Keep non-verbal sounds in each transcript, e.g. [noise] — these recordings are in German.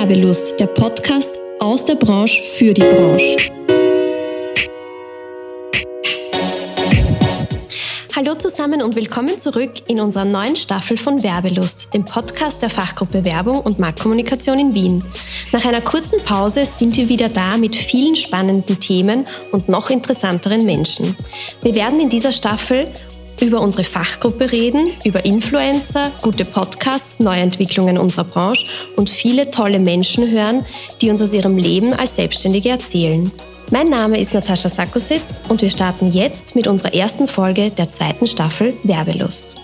Werbelust, der Podcast aus der Branche für die Branche. Hallo zusammen und willkommen zurück in unserer neuen Staffel von Werbelust, dem Podcast der Fachgruppe Werbung und Marktkommunikation in Wien. Nach einer kurzen Pause sind wir wieder da mit vielen spannenden Themen und noch interessanteren Menschen. Wir werden in dieser Staffel über unsere Fachgruppe reden, über Influencer, gute Podcasts, Neuentwicklungen unserer Branche und viele tolle Menschen hören, die uns aus ihrem Leben als Selbstständige erzählen. Mein Name ist Natascha Sakositz und wir starten jetzt mit unserer ersten Folge der zweiten Staffel Werbelust.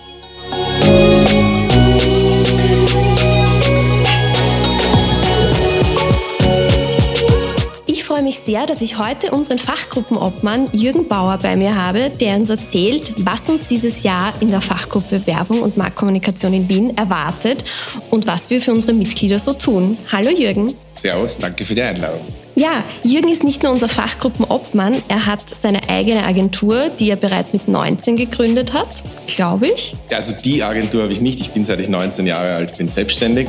Mich sehr, dass ich heute unseren Fachgruppenobmann Jürgen Bauer bei mir habe, der uns erzählt, was uns dieses Jahr in der Fachgruppe Werbung und Marktkommunikation in Wien erwartet und was wir für unsere Mitglieder so tun. Hallo Jürgen. Servus, danke für die Einladung. Ja, Jürgen ist nicht nur unser Fachgruppenobmann, er hat seine eigene Agentur, die er bereits mit 19 gegründet hat, glaube ich. Also die Agentur habe ich nicht, ich bin seit ich 19 Jahre alt bin selbstständig,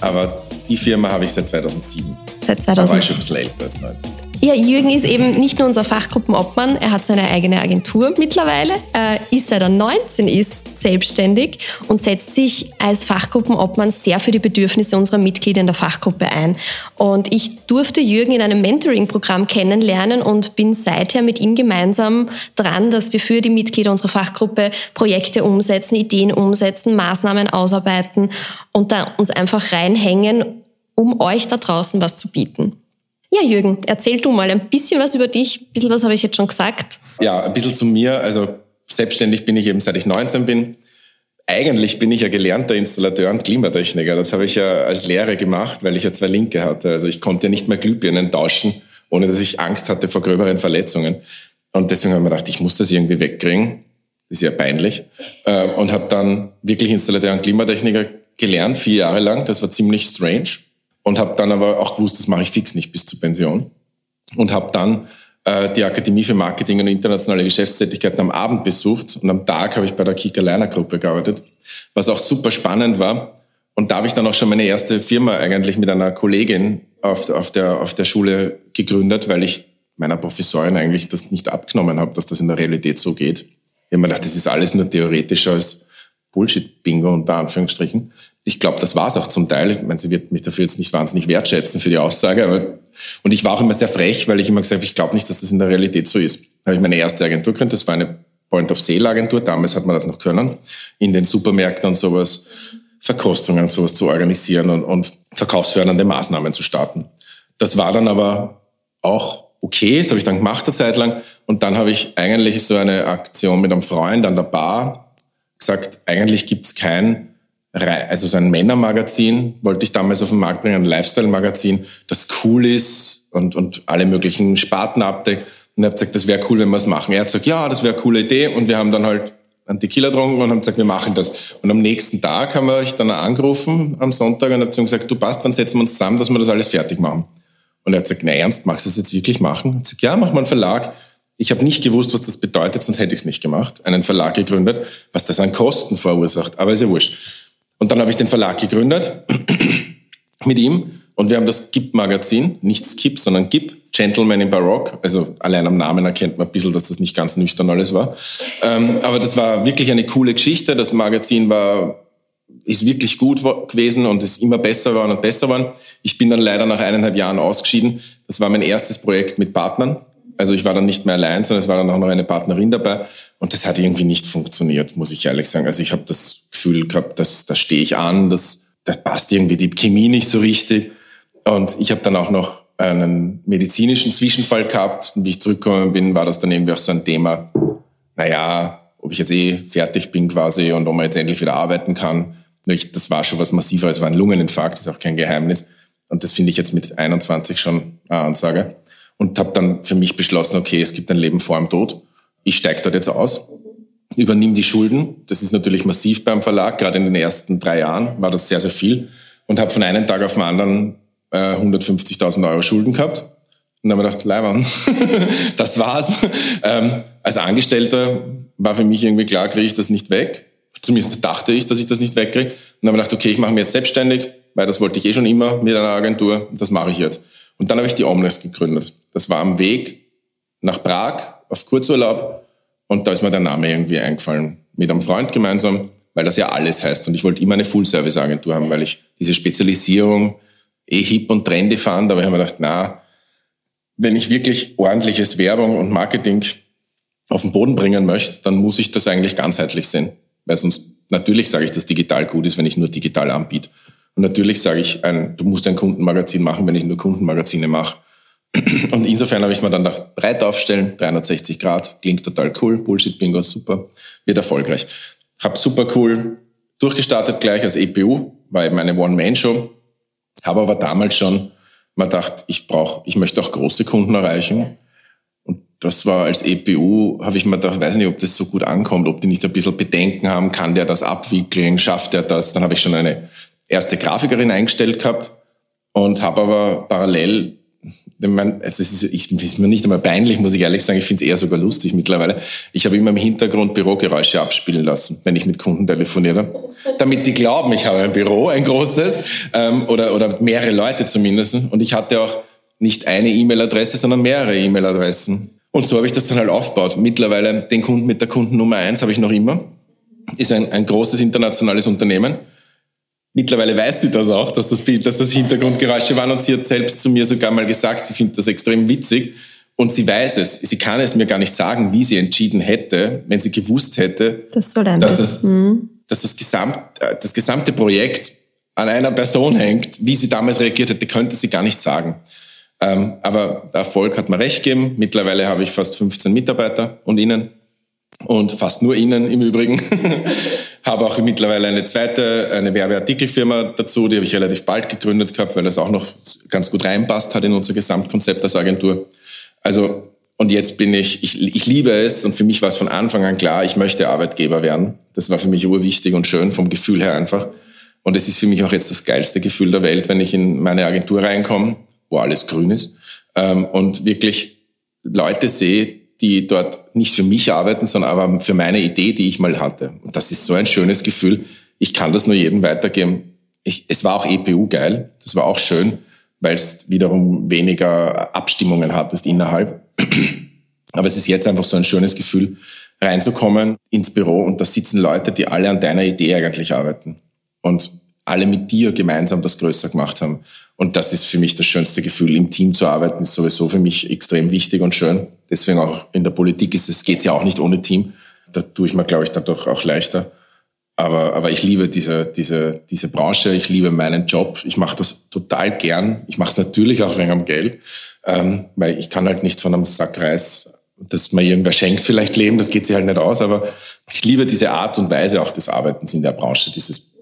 aber die Firma habe ich seit 2007. Seit 2007. Da war ich schon ein bisschen älter als 19. Ja, Jürgen ist eben nicht nur unser Fachgruppenobmann, er hat seine eigene Agentur mittlerweile, er ist seit er 19 ist selbstständig und setzt sich als Fachgruppenobmann sehr für die Bedürfnisse unserer Mitglieder in der Fachgruppe ein. Und ich durfte Jürgen in einem Mentoring-Programm kennenlernen und bin seither mit ihm gemeinsam dran, dass wir für die Mitglieder unserer Fachgruppe Projekte umsetzen, Ideen umsetzen, Maßnahmen ausarbeiten und da uns einfach reinhängen, um euch da draußen was zu bieten. Ja, Jürgen, erzähl du mal ein bisschen was über dich. Ein bisschen was habe ich jetzt schon gesagt. Ja, ein bisschen zu mir. Also selbstständig bin ich eben seit ich 19 bin. Eigentlich bin ich ja gelernter Installateur und Klimatechniker. Das habe ich ja als Lehre gemacht, weil ich ja zwei Linke hatte. Also ich konnte ja nicht mehr Glühbirnen tauschen, ohne dass ich Angst hatte vor gröberen Verletzungen. Und deswegen habe ich mir gedacht, ich muss das irgendwie wegkriegen. Das ist ja peinlich. Äh, und habe dann wirklich Installateur und Klimatechniker gelernt, vier Jahre lang. Das war ziemlich strange und habe dann aber auch gewusst, das mache ich fix nicht bis zur Pension und habe dann äh, die Akademie für Marketing und internationale Geschäftstätigkeiten am Abend besucht und am Tag habe ich bei der Kika Lerner Gruppe gearbeitet, was auch super spannend war. Und da habe ich dann auch schon meine erste Firma eigentlich mit einer Kollegin auf, auf, der, auf der Schule gegründet, weil ich meiner Professorin eigentlich das nicht abgenommen habe, dass das in der Realität so geht. Ich habe mir gedacht, das ist alles nur theoretisch als Bullshit-Bingo unter Anführungsstrichen ich glaube, das war es auch zum Teil. Ich meine, sie wird mich dafür jetzt nicht wahnsinnig wertschätzen für die Aussage. Aber, und ich war auch immer sehr frech, weil ich immer gesagt habe, ich glaube nicht, dass das in der Realität so ist. Da habe ich meine erste Agentur gegründet. Das war eine Point-of-Sale-Agentur. Damals hat man das noch können. In den Supermärkten und sowas, Verkostungen und sowas zu organisieren und, und verkaufsfördernde Maßnahmen zu starten. Das war dann aber auch okay. Das habe ich dann gemacht eine Zeit lang. Und dann habe ich eigentlich so eine Aktion mit einem Freund an der Bar gesagt, eigentlich gibt es kein also so ein Männermagazin wollte ich damals auf den Markt bringen, ein Lifestyle-Magazin, das cool ist und, und alle möglichen Sparten abdeckt. Und er hat gesagt, das wäre cool, wenn wir es machen. Er hat gesagt, ja, das wäre eine coole Idee. Und wir haben dann halt einen Tequila getrunken und haben gesagt, wir machen das. Und am nächsten Tag haben wir euch dann angerufen am Sonntag und haben gesagt, du passt, dann setzen wir uns zusammen, dass wir das alles fertig machen. Und er hat gesagt, na ernst, magst du das jetzt wirklich machen? Ich habe gesagt, ja, mach mal einen Verlag. Ich habe nicht gewusst, was das bedeutet, sonst hätte ich es nicht gemacht. Einen Verlag gegründet, was das an Kosten verursacht. Aber ist ja wurscht. Und dann habe ich den Verlag gegründet [clears throat] mit ihm und wir haben das GIP-Magazin, nicht Skip, sondern GIP, Gentleman in Baroque. Also allein am Namen erkennt man ein bisschen, dass das nicht ganz nüchtern alles war. Ähm, aber das war wirklich eine coole Geschichte. Das Magazin war ist wirklich gut gewesen und ist immer besser geworden und besser geworden. Ich bin dann leider nach eineinhalb Jahren ausgeschieden. Das war mein erstes Projekt mit Partnern. Also ich war dann nicht mehr allein, sondern es war dann auch noch eine Partnerin dabei. Und das hat irgendwie nicht funktioniert, muss ich ehrlich sagen. Also ich habe das Gefühl gehabt, dass da stehe ich an, das, das passt irgendwie die Chemie nicht so richtig. Und ich habe dann auch noch einen medizinischen Zwischenfall gehabt. Und wie ich zurückgekommen bin, war das dann irgendwie auch so ein Thema, naja, ob ich jetzt eh fertig bin quasi und ob man jetzt endlich wieder arbeiten kann. Das war schon was massiveres, war ein Lungeninfarkt, ist auch kein Geheimnis. Und das finde ich jetzt mit 21 schon eine Ansage und habe dann für mich beschlossen, okay, es gibt ein Leben vor dem Tod. Ich steige dort jetzt aus, übernehme die Schulden. Das ist natürlich massiv beim Verlag. Gerade in den ersten drei Jahren war das sehr, sehr viel. Und habe von einem Tag auf den anderen äh, 150.000 Euro Schulden gehabt. Und dann habe ich gedacht, Leibern, [laughs] das war's. Ähm, als Angestellter war für mich irgendwie klar, kriege ich das nicht weg. Zumindest dachte ich, dass ich das nicht wegkriege. Und dann habe ich gedacht, okay, ich mache mich jetzt selbstständig, weil das wollte ich eh schon immer mit einer Agentur. Das mache ich jetzt. Und dann habe ich die Omnes gegründet. Das war am Weg nach Prag auf Kurzurlaub und da ist mir der Name irgendwie eingefallen. Mit einem Freund gemeinsam, weil das ja alles heißt. Und ich wollte immer eine Full-Service-Agentur haben, weil ich diese Spezialisierung eh hip und trendy fand. Aber ich habe mir gedacht, na, wenn ich wirklich ordentliches Werbung und Marketing auf den Boden bringen möchte, dann muss ich das eigentlich ganzheitlich sehen. Weil sonst, natürlich sage ich, dass digital gut ist, wenn ich nur digital anbiete. Und natürlich sage ich, ein, du musst ein Kundenmagazin machen, wenn ich nur Kundenmagazine mache. Und insofern habe ich mir dann gedacht, breit aufstellen, 360 Grad, klingt total cool, Bullshit-Bingo, super, wird erfolgreich. Hab super cool durchgestartet gleich als EPU, war eben eine One-Man-Show, habe aber damals schon man dachte, ich brauche, ich möchte auch große Kunden erreichen. Und das war als EPU, habe ich mir gedacht, weiß nicht, ob das so gut ankommt, ob die nicht ein bisschen Bedenken haben, kann der das abwickeln, schafft er das? Dann habe ich schon eine erste Grafikerin eingestellt gehabt und habe aber parallel ich meine, es ist, ich, ist mir nicht einmal peinlich, muss ich ehrlich sagen. Ich finde es eher sogar lustig mittlerweile. Ich habe immer im Hintergrund Bürogeräusche abspielen lassen, wenn ich mit Kunden telefoniere, damit die glauben, ich habe ein Büro, ein großes, ähm, oder, oder mehrere Leute zumindest. Und ich hatte auch nicht eine E-Mail-Adresse, sondern mehrere E-Mail-Adressen. Und so habe ich das dann halt aufgebaut. Mittlerweile den Kunden mit der Kunden Nummer eins habe ich noch immer. Ist ein, ein großes internationales Unternehmen Mittlerweile weiß sie das auch, dass das Bild, dass das Hintergrundgeräusche waren und sie hat selbst zu mir sogar mal gesagt, sie findet das extrem witzig und sie weiß es. Sie kann es mir gar nicht sagen, wie sie entschieden hätte, wenn sie gewusst hätte, das dass, das, mhm. dass das, Gesamt, äh, das gesamte Projekt an einer Person hängt. Wie sie damals reagiert hätte, könnte sie gar nicht sagen. Ähm, aber Erfolg hat mir recht gegeben. Mittlerweile habe ich fast 15 Mitarbeiter und Ihnen und fast nur Ihnen im Übrigen. [laughs] habe auch mittlerweile eine zweite, eine Werbeartikelfirma dazu, die habe ich relativ bald gegründet gehabt, weil das auch noch ganz gut reinpasst hat in unser Gesamtkonzept als Agentur. Also, und jetzt bin ich, ich, ich liebe es und für mich war es von Anfang an klar, ich möchte Arbeitgeber werden. Das war für mich urwichtig und schön vom Gefühl her einfach. Und es ist für mich auch jetzt das geilste Gefühl der Welt, wenn ich in meine Agentur reinkomme, wo alles grün ist, ähm, und wirklich Leute sehe, die dort nicht für mich arbeiten, sondern aber für meine Idee, die ich mal hatte. Und das ist so ein schönes Gefühl. Ich kann das nur jedem weitergeben. Ich, es war auch EPU geil. Das war auch schön, weil es wiederum weniger Abstimmungen hattest innerhalb. Aber es ist jetzt einfach so ein schönes Gefühl, reinzukommen ins Büro und da sitzen Leute, die alle an deiner Idee eigentlich arbeiten und alle mit dir gemeinsam das größer gemacht haben. Und das ist für mich das schönste Gefühl. Im Team zu arbeiten ist sowieso für mich extrem wichtig und schön. Deswegen auch in der Politik ist es, geht ja auch nicht ohne Team. Da tue ich mir, glaube ich, dadurch auch leichter. Aber, aber ich liebe diese, diese, diese Branche, ich liebe meinen Job. Ich mache das total gern. Ich mache es natürlich auch wegen am Geld, ähm, weil ich kann halt nicht von einem Sack Reis, das mir irgendwer schenkt, vielleicht leben. Das geht sich halt nicht aus. Aber ich liebe diese Art und Weise auch des Arbeitens in der Branche, dieses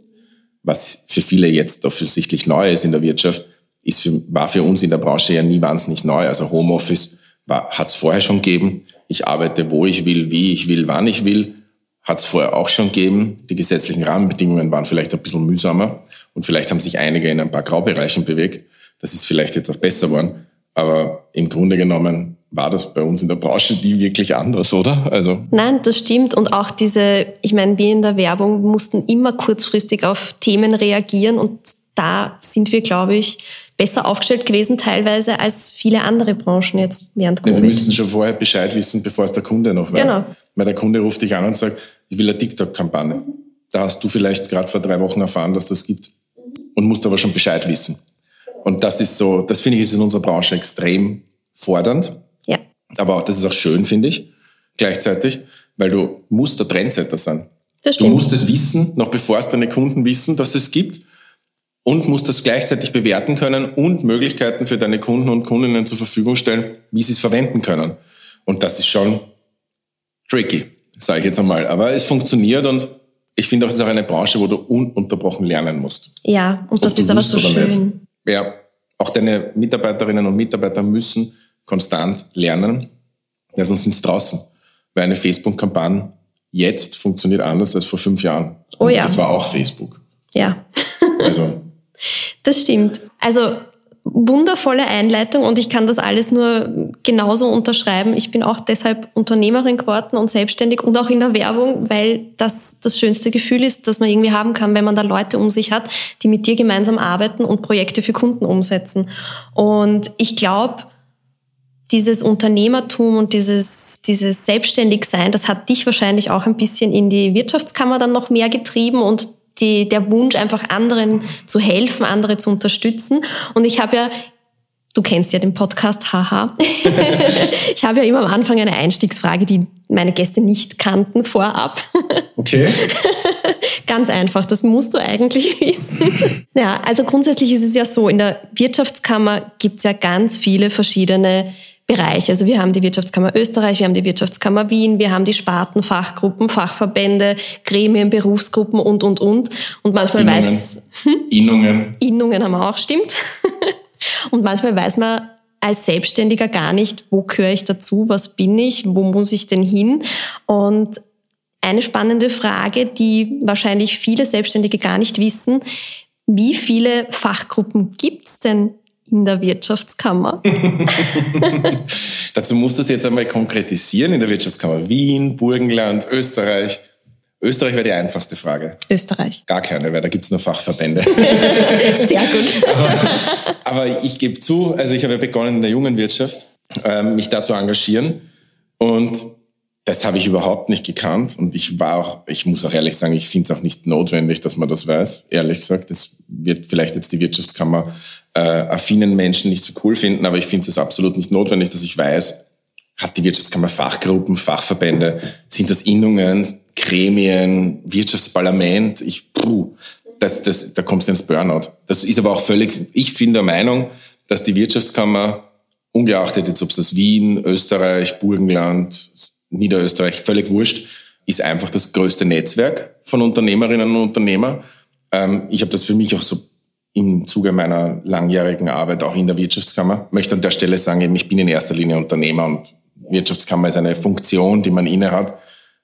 was für viele jetzt offensichtlich neu ist in der Wirtschaft, ist für, war für uns in der Branche ja nie wahnsinnig neu. Also Homeoffice hat es vorher schon gegeben. Ich arbeite, wo ich will, wie ich will, wann ich will. Hat es vorher auch schon gegeben. Die gesetzlichen Rahmenbedingungen waren vielleicht ein bisschen mühsamer und vielleicht haben sich einige in ein paar Graubereichen bewegt. Das ist vielleicht jetzt auch besser geworden. Aber im Grunde genommen war das bei uns in der Branche nie wirklich anders, oder? Also Nein, das stimmt. Und auch diese, ich meine, wir in der Werbung mussten immer kurzfristig auf Themen reagieren und da sind wir, glaube ich, besser aufgestellt gewesen teilweise als viele andere Branchen jetzt während Covid. Ja, wir müssen schon vorher Bescheid wissen, bevor es der Kunde noch weiß. Genau. Weil der Kunde ruft dich an und sagt, ich will eine TikTok-Kampagne. Da hast du vielleicht gerade vor drei Wochen erfahren, dass das gibt und musst aber schon Bescheid wissen. Und das ist so, das finde ich ist in unserer Branche extrem fordernd. Aber auch, das ist auch schön, finde ich, gleichzeitig, weil du musst der Trendsetter sein. Das stimmt. Du musst es wissen, noch bevor es deine Kunden wissen, dass es gibt und musst das gleichzeitig bewerten können und Möglichkeiten für deine Kunden und Kundinnen zur Verfügung stellen, wie sie es verwenden können. Und das ist schon tricky, sage ich jetzt einmal. Aber es funktioniert und ich finde auch, es ist auch eine Branche, wo du ununterbrochen lernen musst. Ja, und das ist aber so schön. Nicht ja, auch deine Mitarbeiterinnen und Mitarbeiter müssen konstant lernen, ja, sonst sind draußen. Weil eine Facebook-Kampagne jetzt funktioniert anders als vor fünf Jahren. Oh ja. Das war auch Facebook. Ja. [laughs] also. Das stimmt. Also wundervolle Einleitung und ich kann das alles nur genauso unterschreiben. Ich bin auch deshalb Unternehmerin geworden und selbstständig und auch in der Werbung, weil das das schönste Gefühl ist, das man irgendwie haben kann, wenn man da Leute um sich hat, die mit dir gemeinsam arbeiten und Projekte für Kunden umsetzen. Und ich glaube, dieses Unternehmertum und dieses, dieses Selbstständigsein, das hat dich wahrscheinlich auch ein bisschen in die Wirtschaftskammer dann noch mehr getrieben und die, der Wunsch, einfach anderen zu helfen, andere zu unterstützen. Und ich habe ja Du kennst ja den Podcast, haha. [laughs] ich habe ja immer am Anfang eine Einstiegsfrage, die meine Gäste nicht kannten vorab. Okay. [laughs] Ganz einfach, das musst du eigentlich [laughs] wissen. Ja, also grundsätzlich ist es ja so, in der Wirtschaftskammer gibt es ja ganz viele verschiedene Bereiche. Also wir haben die Wirtschaftskammer Österreich, wir haben die Wirtschaftskammer Wien, wir haben die Sparten, Fachgruppen, Fachverbände, Gremien, Berufsgruppen und, und, und. Und manchmal Innungen. weiß... Hm? Innungen. Innungen haben wir auch, stimmt. [laughs] und manchmal weiß man als Selbstständiger gar nicht, wo gehöre ich dazu, was bin ich, wo muss ich denn hin? Und eine spannende Frage, die wahrscheinlich viele Selbstständige gar nicht wissen, wie viele Fachgruppen gibt's denn in der Wirtschaftskammer? [laughs] Dazu musst du es jetzt einmal konkretisieren in der Wirtschaftskammer Wien, Burgenland, Österreich. Österreich wäre die einfachste Frage. Österreich. Gar keine, weil da gibt's nur Fachverbände. [laughs] Sehr gut. [laughs] aber, aber ich gebe zu, also ich habe ja begonnen in der jungen Wirtschaft, ähm, mich da zu engagieren. Und das habe ich überhaupt nicht gekannt und ich war auch, ich muss auch ehrlich sagen, ich finde es auch nicht notwendig, dass man das weiß. Ehrlich gesagt, das wird vielleicht jetzt die Wirtschaftskammer äh, affinen Menschen nicht so cool finden, aber ich finde es absolut nicht notwendig, dass ich weiß, hat die Wirtschaftskammer Fachgruppen, Fachverbände, sind das Innungen, Gremien, Wirtschaftsparlament? Ich, puh, das, das, da kommst du ins Burnout. Das ist aber auch völlig, ich bin der Meinung, dass die Wirtschaftskammer, ungeachtet jetzt, ob es das Wien, Österreich, Burgenland, Niederösterreich, völlig wurscht, ist einfach das größte Netzwerk von Unternehmerinnen und Unternehmern. Ähm, ich habe das für mich auch so im Zuge meiner langjährigen Arbeit auch in der Wirtschaftskammer. Möchte an der Stelle sagen, ich bin in erster Linie Unternehmer und Wirtschaftskammer ist eine Funktion, die man inne hat.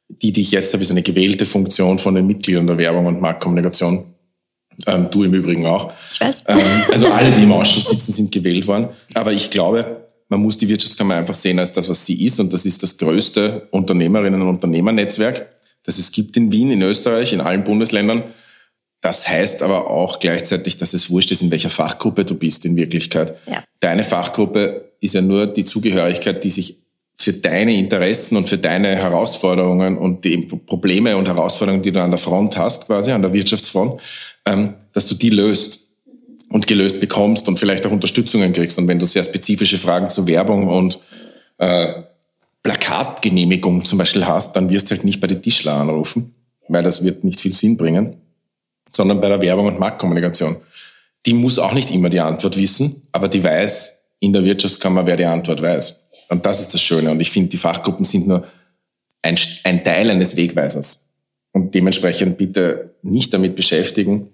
Die, die ich jetzt habe, ist eine gewählte Funktion von den Mitgliedern der Werbung und Marktkommunikation. Ähm, du im Übrigen auch. Ich weiß. Ähm, also alle, die im Ausschuss sitzen, sind gewählt worden. Aber ich glaube, man muss die Wirtschaftskammer einfach sehen als das, was sie ist. Und das ist das größte Unternehmerinnen- und Unternehmernetzwerk, das es gibt in Wien, in Österreich, in allen Bundesländern. Das heißt aber auch gleichzeitig, dass es wurscht ist, in welcher Fachgruppe du bist in Wirklichkeit. Ja. Deine Fachgruppe ist ja nur die Zugehörigkeit, die sich für deine Interessen und für deine Herausforderungen und die Probleme und Herausforderungen, die du an der Front hast, quasi an der Wirtschaftsfront, ähm, dass du die löst und gelöst bekommst und vielleicht auch Unterstützungen kriegst. Und wenn du sehr spezifische Fragen zu Werbung und äh, Plakatgenehmigung zum Beispiel hast, dann wirst du halt nicht bei den Tischler anrufen, weil das wird nicht viel Sinn bringen, sondern bei der Werbung und Marktkommunikation. Die muss auch nicht immer die Antwort wissen, aber die weiß in der Wirtschaftskammer, wer die Antwort weiß. Und das ist das Schöne. Und ich finde, die Fachgruppen sind nur ein, ein Teil eines Wegweisers. Und dementsprechend bitte nicht damit beschäftigen,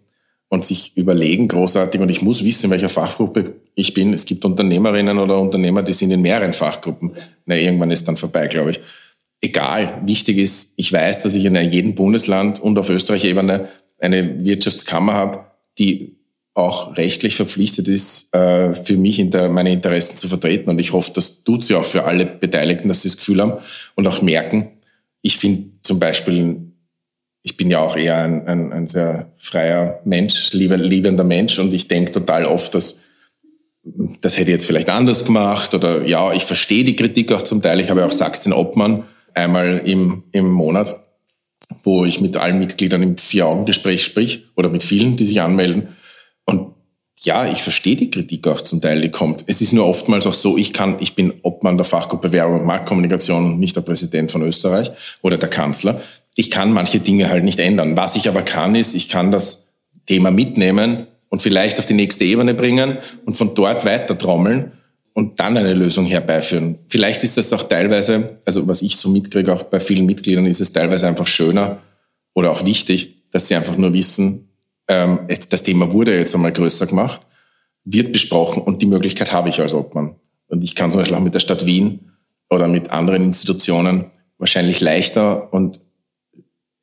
und sich überlegen großartig, und ich muss wissen, in welcher Fachgruppe ich bin. Es gibt Unternehmerinnen oder Unternehmer, die sind in mehreren Fachgruppen. Na, irgendwann ist dann vorbei, glaube ich. Egal. Wichtig ist, ich weiß, dass ich in jedem Bundesland und auf Österreich-Ebene eine Wirtschaftskammer habe, die auch rechtlich verpflichtet ist, äh, für mich meine Interessen zu vertreten. Und ich hoffe, das tut sie auch für alle Beteiligten, dass sie das Gefühl haben und auch merken. Ich finde zum Beispiel ich bin ja auch eher ein, ein, ein sehr freier Mensch, liebender Mensch und ich denke total oft, dass das hätte ich jetzt vielleicht anders gemacht oder ja, ich verstehe die Kritik auch zum Teil. Ich habe ja auch Sachs den Obmann einmal im, im Monat, wo ich mit allen Mitgliedern im Vier-Augen-Gespräch sprich oder mit vielen, die sich anmelden. Und ja, ich verstehe die Kritik auch zum Teil, die kommt. Es ist nur oftmals auch so, ich kann, ich bin Obmann der Fachgruppe Werbung und Marktkommunikation nicht der Präsident von Österreich oder der Kanzler ich kann manche Dinge halt nicht ändern. Was ich aber kann, ist, ich kann das Thema mitnehmen und vielleicht auf die nächste Ebene bringen und von dort weiter trommeln und dann eine Lösung herbeiführen. Vielleicht ist das auch teilweise, also was ich so mitkriege, auch bei vielen Mitgliedern ist es teilweise einfach schöner oder auch wichtig, dass sie einfach nur wissen, ähm, das Thema wurde jetzt einmal größer gemacht, wird besprochen und die Möglichkeit habe ich als Obmann. Und ich kann zum Beispiel auch mit der Stadt Wien oder mit anderen Institutionen wahrscheinlich leichter und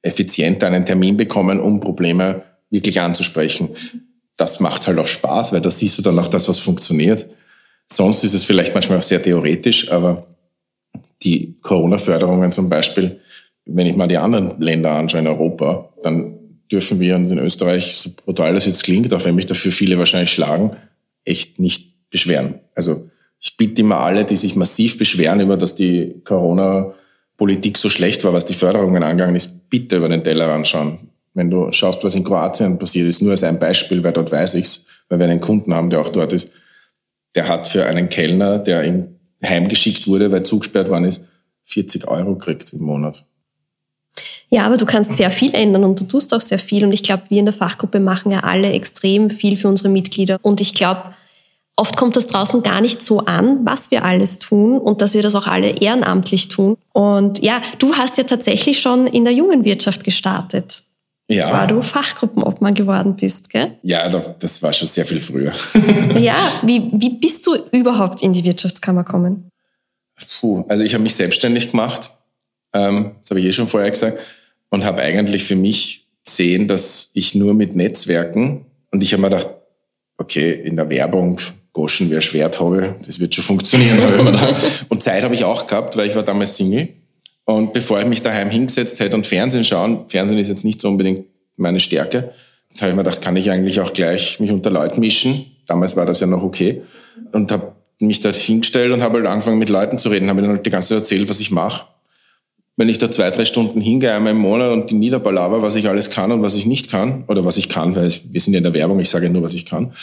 effizienter einen Termin bekommen, um Probleme wirklich anzusprechen. das macht halt auch Spaß, weil da siehst du dann auch das, was funktioniert. Sonst ist es vielleicht manchmal auch sehr theoretisch, aber die Corona-Förderungen zum Beispiel, wenn ich mal die anderen Länder anschaue in Europa, dann dürfen wir uns in Österreich, so brutal das jetzt klingt, auch wenn mich dafür viele wahrscheinlich schlagen, echt nicht beschweren. Also ich bitte immer alle, die sich massiv beschweren über, dass die Corona-Politik so schlecht war, was die Förderungen angegangen ist, bitte über den Teller anschauen. Wenn du schaust, was in Kroatien passiert ist, nur als ein Beispiel, weil dort weiß ich's, weil wir einen Kunden haben, der auch dort ist, der hat für einen Kellner, der ihm heimgeschickt wurde, weil zugesperrt worden ist, 40 Euro kriegt im Monat. Ja, aber du kannst sehr viel ändern und du tust auch sehr viel. Und ich glaube, wir in der Fachgruppe machen ja alle extrem viel für unsere Mitglieder. Und ich glaube, oft kommt das draußen gar nicht so an, was wir alles tun und dass wir das auch alle ehrenamtlich tun. Und ja, du hast ja tatsächlich schon in der jungen Wirtschaft gestartet. Ja. War du Fachgruppenobmann geworden bist, gell? Ja, das war schon sehr viel früher. [laughs] ja, [laughs] wie, wie bist du überhaupt in die Wirtschaftskammer gekommen? Puh, also ich habe mich selbstständig gemacht, ähm, das habe ich eh schon vorher gesagt, und habe eigentlich für mich gesehen, dass ich nur mit Netzwerken, und ich habe mir gedacht, okay, in der Werbung Goschen wer Schwert habe, das wird schon funktionieren. habe ich mir gedacht. [laughs] Und Zeit habe ich auch gehabt, weil ich war damals Single. Und bevor ich mich daheim hingesetzt hätte und Fernsehen schauen, Fernsehen ist jetzt nicht so unbedingt meine Stärke, da habe ich mir gedacht, kann ich eigentlich auch gleich mich unter Leuten mischen. Damals war das ja noch okay. Und habe mich da hingestellt und habe halt angefangen mit Leuten zu reden, habe ihnen halt die ganze Zeit erzählt, was ich mache. Wenn ich da zwei, drei Stunden hingehe einmal im Monat und die niederballaber, was ich alles kann und was ich nicht kann, oder was ich kann, weil wir sind ja in der Werbung, ich sage nur, was ich kann,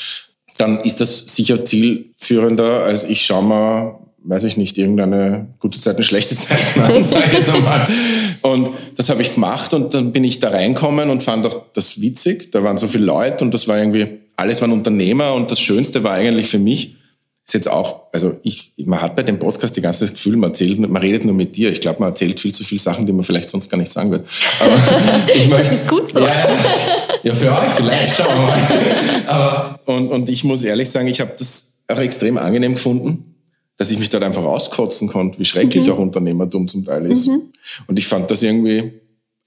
dann ist das sicher zielführender, als ich schaue mal, weiß ich nicht, irgendeine gute Zeit, eine schlechte Zeit [laughs] an, sage ich jetzt einmal. Und das habe ich gemacht und dann bin ich da reinkommen und fand auch das witzig. Da waren so viele Leute und das war irgendwie, alles waren Unternehmer und das Schönste war eigentlich für mich, ist jetzt auch, also ich, man hat bei dem Podcast die ganze Zeit das Gefühl, man erzählt, man redet nur mit dir. Ich glaube, man erzählt viel zu viele Sachen, die man vielleicht sonst gar nicht sagen wird. Aber [laughs] ich möchte, das ist gut so. Ja, ja, für euch vielleicht, schauen wir mal. Aber, und, und ich muss ehrlich sagen, ich habe das auch extrem angenehm gefunden, dass ich mich dort einfach auskotzen konnte, wie schrecklich mhm. auch Unternehmertum zum Teil ist. Mhm. Und ich fand das irgendwie,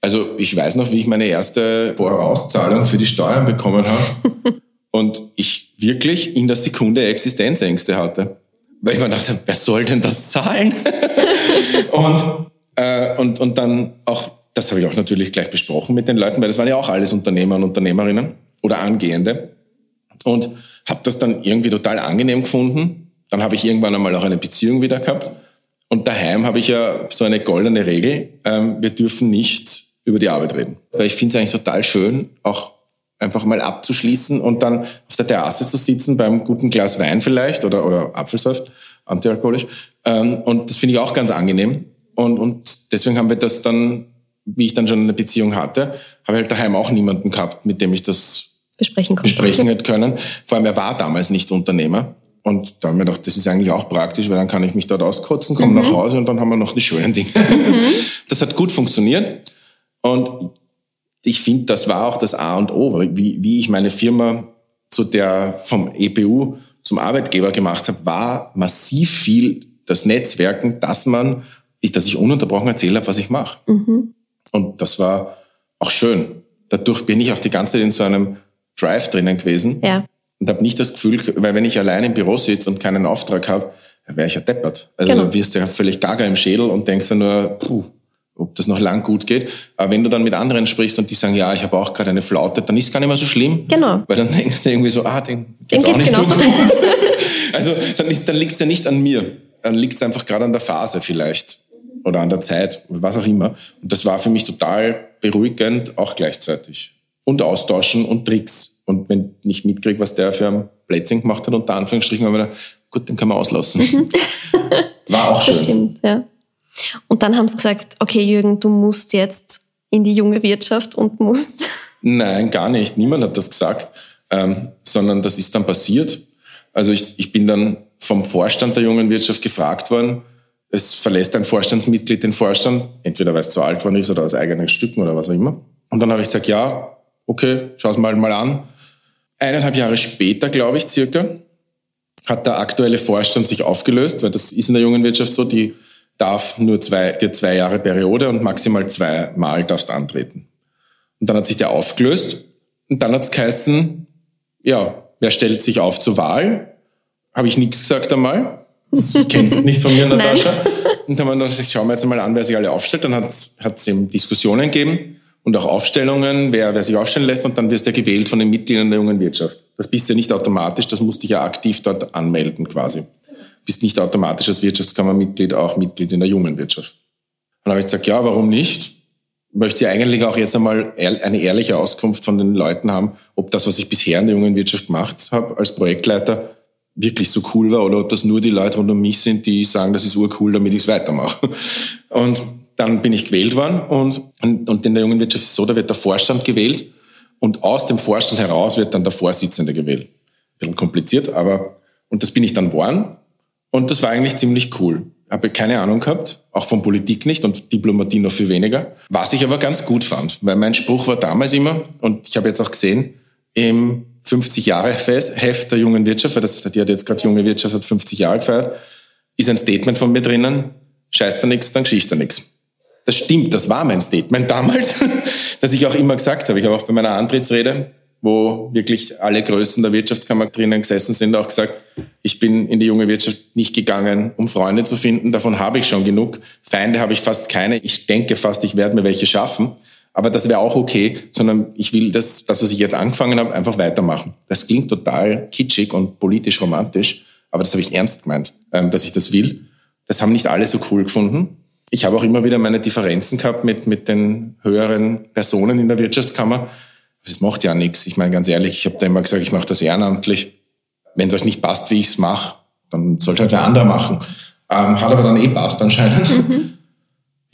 also ich weiß noch, wie ich meine erste Vorauszahlung für die Steuern bekommen habe. [laughs] und ich wirklich in der Sekunde Existenzängste hatte. Weil ich mir dachte, wer soll denn das zahlen? [laughs] und, äh, und, und dann auch, das habe ich auch natürlich gleich besprochen mit den Leuten, weil das waren ja auch alles Unternehmer und Unternehmerinnen oder Angehende. Und habe das dann irgendwie total angenehm gefunden. Dann habe ich irgendwann einmal auch eine Beziehung wieder gehabt. Und daheim habe ich ja so eine goldene Regel, ähm, wir dürfen nicht über die Arbeit reden. Weil ich finde es eigentlich total schön, auch einfach mal abzuschließen und dann auf der Terrasse zu sitzen beim guten Glas Wein vielleicht oder, oder Apfelsaft, antialkoholisch. Ähm, und das finde ich auch ganz angenehm. Und, und deswegen haben wir das dann, wie ich dann schon eine Beziehung hatte, habe ich halt daheim auch niemanden gehabt, mit dem ich das besprechen, konnte. besprechen hätte können. Vor allem, er war damals nicht Unternehmer. Und da haben wir gedacht, das ist eigentlich auch praktisch, weil dann kann ich mich dort auskotzen, komme mhm. nach Hause und dann haben wir noch die schönen Dinge. Mhm. [laughs] Das hat gut funktioniert. Und ich finde, das war auch das A und O, wie, wie ich meine Firma zu der vom EPU zum Arbeitgeber gemacht habe, war massiv viel das Netzwerken, dass man, ich, dass ich ununterbrochen erzählt habe, was ich mache. Mhm. Und das war auch schön. Dadurch bin ich auch die ganze Zeit in so einem Drive drinnen gewesen ja. und habe nicht das Gefühl, weil wenn ich allein im Büro sitze und keinen Auftrag habe, wäre ich ja deppert. Also genau. wirst du ja völlig gaga im Schädel und denkst dann nur, puh, ob das noch lang gut geht. Aber wenn du dann mit anderen sprichst und die sagen, ja, ich habe auch gerade eine Flaute, dann ist es gar nicht mehr so schlimm. Genau. Weil dann denkst du irgendwie so, ah, den geht's den auch nicht so gut. [laughs] also dann, ist, dann liegt es ja nicht an mir. Dann liegt es einfach gerade an der Phase vielleicht. Oder an der Zeit, was auch immer. Und das war für mich total beruhigend, auch gleichzeitig. Und austauschen und Tricks. Und wenn ich mitkriege, was der für ein Plätzchen gemacht hat, unter Anführungsstrichen, haben wir gedacht, gut, den kann man auslassen. Mhm. War auch schön. Das stimmt, ja. Und dann haben sie gesagt, okay Jürgen, du musst jetzt in die junge Wirtschaft und musst. [laughs] Nein, gar nicht. Niemand hat das gesagt, ähm, sondern das ist dann passiert. Also ich, ich bin dann vom Vorstand der jungen Wirtschaft gefragt worden, es verlässt ein Vorstandsmitglied den Vorstand, entweder weil es zu alt worden ist oder aus eigenen Stücken oder was auch immer. Und dann habe ich gesagt, ja, okay, schau es mal mal an. Eineinhalb Jahre später, glaube ich, circa, hat der aktuelle Vorstand sich aufgelöst, weil das ist in der jungen Wirtschaft so, die darf nur zwei, die zwei Jahre Periode und maximal zweimal darfst antreten. Und dann hat sich der aufgelöst und dann hat es geheißen, ja, wer stellt sich auf zur Wahl? Habe ich nichts gesagt einmal. Das kennst du nicht von mir, [laughs] Natascha. Und dann haben wir gesagt, schauen wir jetzt mal an, wer sich alle aufstellt. Dann hat es eben Diskussionen gegeben und auch Aufstellungen, wer, wer sich aufstellen lässt und dann wirst du gewählt von den Mitgliedern der jungen Wirtschaft. Das bist ja nicht automatisch, das musst dich ja aktiv dort anmelden quasi. Bist nicht automatisch als Wirtschaftskammermitglied auch Mitglied in der jungen Wirtschaft. Dann habe ich gesagt, ja, warum nicht? möchte eigentlich auch jetzt einmal eine ehrliche Auskunft von den Leuten haben, ob das, was ich bisher in der jungen Wirtschaft gemacht habe als Projektleiter, wirklich so cool war oder ob das nur die Leute rund um mich sind, die sagen, das ist urcool, damit ich es weitermache. Und dann bin ich gewählt worden und, und, und in der jungen Wirtschaft ist es so, da wird der Vorstand gewählt und aus dem Vorstand heraus wird dann der Vorsitzende gewählt. Ein bisschen kompliziert, aber und das bin ich dann geworden und das war eigentlich ziemlich cool. Habe keine Ahnung gehabt, auch von Politik nicht und Diplomatie noch viel weniger. Was ich aber ganz gut fand, weil mein Spruch war damals immer, und ich habe jetzt auch gesehen, im 50 Jahre Heft der jungen Wirtschaft, weil das, die hat jetzt gerade junge Wirtschaft, hat 50 Jahre gefeiert, ist ein Statement von mir drinnen, scheißt da nichts, dann geschicht da nichts. Das stimmt, das war mein Statement [laughs] damals, das ich auch immer gesagt habe. Ich habe auch bei meiner Antrittsrede wo wirklich alle Größen der Wirtschaftskammer drinnen gesessen sind, auch gesagt, ich bin in die junge Wirtschaft nicht gegangen, um Freunde zu finden. Davon habe ich schon genug. Feinde habe ich fast keine. Ich denke fast, ich werde mir welche schaffen. Aber das wäre auch okay, sondern ich will das, das, was ich jetzt angefangen habe, einfach weitermachen. Das klingt total kitschig und politisch romantisch, aber das habe ich ernst gemeint, ähm, dass ich das will. Das haben nicht alle so cool gefunden. Ich habe auch immer wieder meine Differenzen gehabt mit, mit den höheren Personen in der Wirtschaftskammer das macht ja nichts. Ich meine ganz ehrlich, ich habe da immer gesagt, ich mache das ehrenamtlich. Wenn das nicht passt, wie ich es mache, dann sollte halt wer anderer machen. Ähm, hat aber dann eh passt anscheinend. [laughs] Mhm.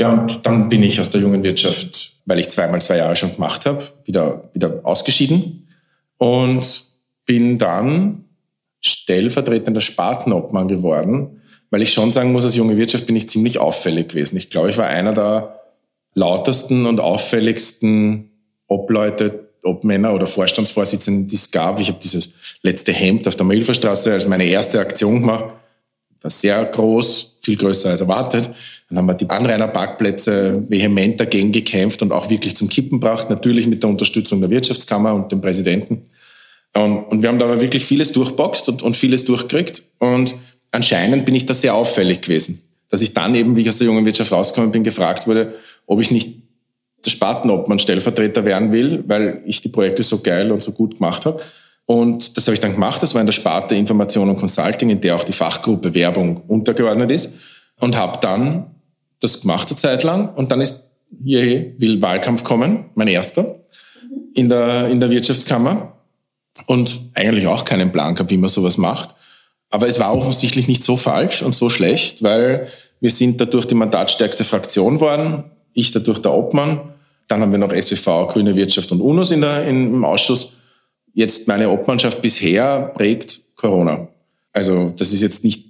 Ja, und dann bin ich aus der jungen Wirtschaft, weil ich zweimal zwei Jahre schon gemacht habe, wieder, wieder ausgeschieden und bin dann stellvertretender Spartenobmann geworden, weil ich schon sagen muss, als junge Wirtschaft bin ich ziemlich auffällig gewesen. Ich glaube, ich war einer der lautesten und auffälligsten Obleute ob Männer oder Vorstandsvorsitzenden, die es gab. Ich habe dieses letzte Hemd auf der Milferstraße als meine erste Aktion gemacht. War sehr groß, viel größer als erwartet. Dann haben wir die Anrainerparkplätze vehement dagegen gekämpft und auch wirklich zum Kippen gebracht. Natürlich mit der Unterstützung der Wirtschaftskammer und dem Präsidenten. Und, und wir haben da aber wirklich vieles durchboxt und, und vieles durchgekriegt. Und anscheinend bin ich da sehr auffällig gewesen. Dass ich dann eben, wie ich aus der jungen Wirtschaft rausgekommen bin, gefragt wurde, ob ich nicht der Spartenobmann Stellvertreter werden will, weil ich die Projekte so geil und so gut gemacht habe. Und das habe ich dann gemacht. Das war in der Sparte Information und Consulting, in der auch die Fachgruppe Werbung untergeordnet ist. Und habe dann das gemacht eine Zeit lang. Und dann ist hier will Wahlkampf kommen, mein erster, in der, in der Wirtschaftskammer. Und eigentlich auch keinen Plan gehabt, wie man sowas macht. Aber es war offensichtlich nicht so falsch und so schlecht, weil wir sind dadurch die mandatstärkste Fraktion worden ich dadurch der Obmann. Dann haben wir noch SWV, Grüne Wirtschaft und UNOS in der, im Ausschuss. Jetzt meine Obmannschaft bisher prägt Corona. Also das ist jetzt nicht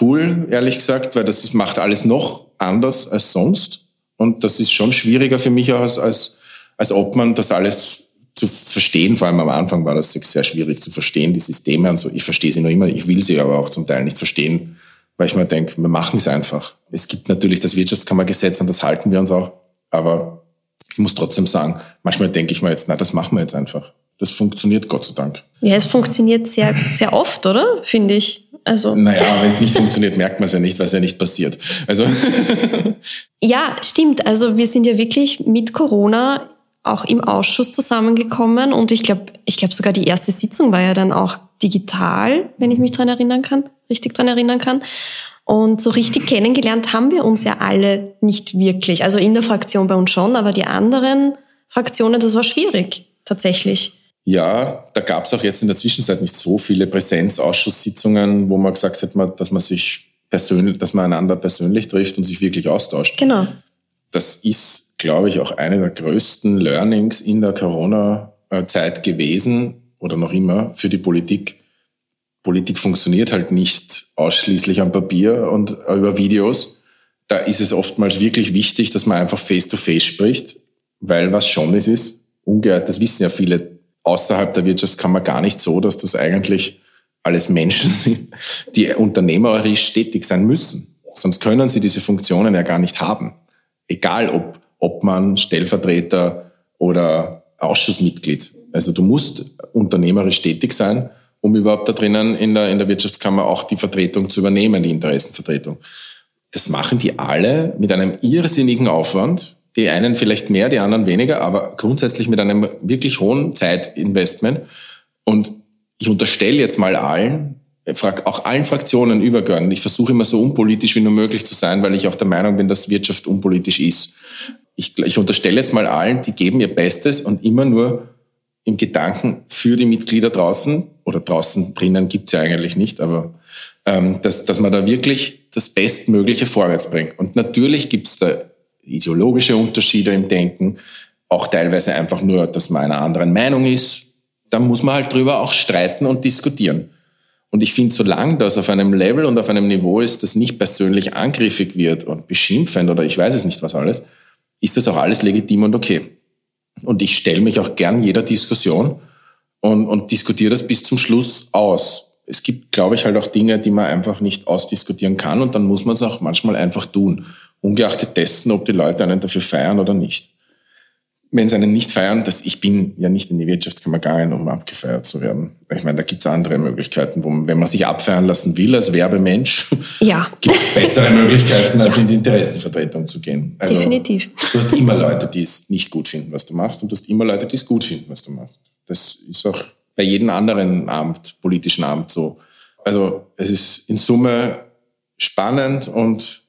cool, ehrlich gesagt, weil das macht alles noch anders als sonst. Und das ist schon schwieriger für mich als, als, als Obmann, das alles zu verstehen. Vor allem am Anfang war das sehr schwierig zu verstehen, die Systeme und so. Ich verstehe sie noch immer, ich will sie aber auch zum Teil nicht verstehen, weil ich mir denke, wir machen es einfach. Es gibt natürlich das Wirtschaftskammergesetz und das halten wir uns auch, aber ich muss trotzdem sagen, manchmal denke ich mir jetzt, na, das machen wir jetzt einfach. Das funktioniert Gott sei Dank. Ja, es funktioniert sehr, sehr oft, oder? Finde ich. Also. Naja, wenn es nicht funktioniert, merkt man es ja nicht, weil es ja nicht passiert. Also. [laughs] ja, stimmt. Also wir sind ja wirklich mit Corona auch im Ausschuss zusammengekommen und ich glaube, ich glaube sogar die erste Sitzung war ja dann auch digital, wenn ich mich dran erinnern kann, richtig dran erinnern kann. Und so richtig kennengelernt haben wir uns ja alle nicht wirklich. Also in der Fraktion bei uns schon, aber die anderen Fraktionen, das war schwierig, tatsächlich. Ja, da gab es auch jetzt in der Zwischenzeit nicht so viele Präsenzausschusssitzungen, wo man gesagt hat, dass man sich persönlich, dass man einander persönlich trifft und sich wirklich austauscht. Genau. Das ist, glaube ich, auch eine der größten Learnings in der Corona-Zeit gewesen, oder noch immer für die Politik. Politik funktioniert halt nicht ausschließlich am Papier und über Videos. Da ist es oftmals wirklich wichtig, dass man einfach face-to-face -face spricht, weil was schon ist, ist, ungehört, das wissen ja viele außerhalb der Wirtschaftskammer gar nicht so, dass das eigentlich alles Menschen [laughs] sind, die unternehmerisch tätig sein müssen. Sonst können sie diese Funktionen ja gar nicht haben. Egal ob, ob man Stellvertreter oder Ausschussmitglied Also du musst unternehmerisch tätig sein, um überhaupt da drinnen in der, in der Wirtschaftskammer auch die Vertretung zu übernehmen, die Interessenvertretung. Das machen die alle mit einem irrsinnigen Aufwand. Die einen vielleicht mehr, die anderen weniger, aber grundsätzlich mit einem wirklich hohen Zeitinvestment. Und ich unterstelle jetzt mal allen, auch allen Fraktionen übergeordnet. Ich versuche immer so unpolitisch wie nur möglich zu sein, weil ich auch der Meinung bin, dass Wirtschaft unpolitisch ist. Ich, ich unterstelle jetzt mal allen, die geben ihr Bestes und immer nur im Gedanken für die Mitglieder draußen oder draußen drinnen gibt's ja eigentlich nicht, aber ähm, dass, dass man da wirklich das Bestmögliche vorwärts bringt. Und natürlich gibt's da ideologische Unterschiede im Denken, auch teilweise einfach nur, dass man einer anderen Meinung ist. Da muss man halt drüber auch streiten und diskutieren. Und ich finde, solange das auf einem Level und auf einem Niveau ist, das nicht persönlich angriffig wird und beschimpfend oder ich weiß es nicht was alles, ist das auch alles legitim und okay. Und ich stelle mich auch gern jeder Diskussion und, und diskutiere das bis zum Schluss aus. Es gibt, glaube ich, halt auch Dinge, die man einfach nicht ausdiskutieren kann und dann muss man es auch manchmal einfach tun, ungeachtet dessen, ob die Leute einen dafür feiern oder nicht wenn sie einen nicht feiern, dass ich bin ja nicht in die Wirtschaftskammer gegangen, um abgefeiert zu werden. Ich meine, da gibt es andere Möglichkeiten, wo man, wenn man sich abfeiern lassen will als Werbemensch, [laughs] ja. [laughs] gibt es bessere Möglichkeiten, als in die Interessenvertretung zu gehen. Also, Definitiv. Du hast immer Leute, die es nicht gut finden, was du machst, und du hast immer Leute, die es gut finden, was du machst. Das ist auch bei jedem anderen Amt, politischen Amt so. Also es ist in Summe spannend und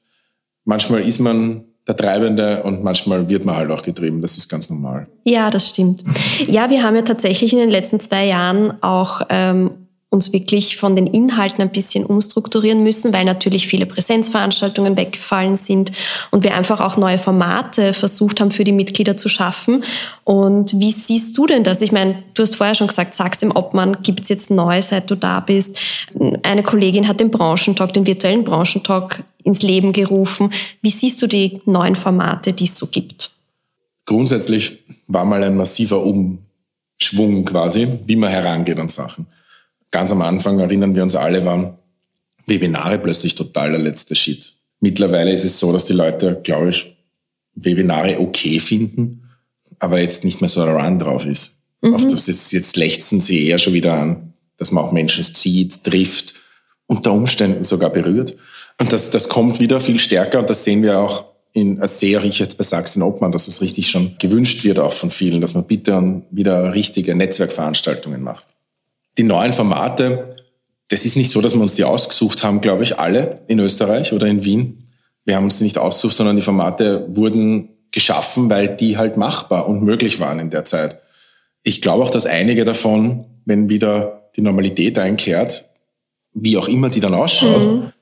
manchmal ist man der Treibende und manchmal wird man halt auch getrieben. Das ist ganz normal. Ja, das stimmt. Ja, wir haben ja tatsächlich in den letzten zwei Jahren auch ähm, uns wirklich von den Inhalten ein bisschen umstrukturieren müssen, weil natürlich viele Präsenzveranstaltungen weggefallen sind und wir einfach auch neue Formate versucht haben für die Mitglieder zu schaffen. Und wie siehst du denn das? Ich meine, du hast vorher schon gesagt, sag's im Obmann, gibt's jetzt neu, seit du da bist. Eine Kollegin hat den Branchentalk, den virtuellen Branchentalk ins Leben gerufen. Wie siehst du die neuen Formate, die es so gibt? Grundsätzlich war mal ein massiver Umschwung quasi, wie man herangeht an Sachen ganz am Anfang erinnern wir uns alle, waren Webinare plötzlich total der letzte Shit. Mittlerweile ist es so, dass die Leute, glaube ich, Webinare okay finden, aber jetzt nicht mehr so ein Run drauf ist. Mhm. Auf das jetzt, jetzt lechzen sie eher schon wieder an, dass man auch Menschen zieht, trifft, unter Umständen sogar berührt. Und das, das kommt wieder viel stärker und das sehen wir auch in, das sehe ich jetzt bei Sachsen Obmann, dass es richtig schon gewünscht wird auch von vielen, dass man bitte wieder richtige Netzwerkveranstaltungen macht. Die neuen Formate, das ist nicht so, dass wir uns die ausgesucht haben, glaube ich, alle in Österreich oder in Wien. Wir haben uns die nicht ausgesucht, sondern die Formate wurden geschaffen, weil die halt machbar und möglich waren in der Zeit. Ich glaube auch, dass einige davon, wenn wieder die Normalität einkehrt, wie auch immer die dann ausschaut, mhm.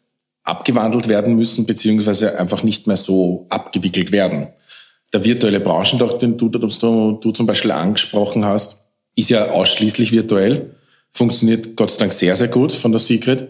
Abgewandelt werden müssen, beziehungsweise einfach nicht mehr so abgewickelt werden. Der virtuelle Branchentag, den du, du, du zum Beispiel angesprochen hast, ist ja ausschließlich virtuell funktioniert Gott sei Dank sehr, sehr gut von der Secret.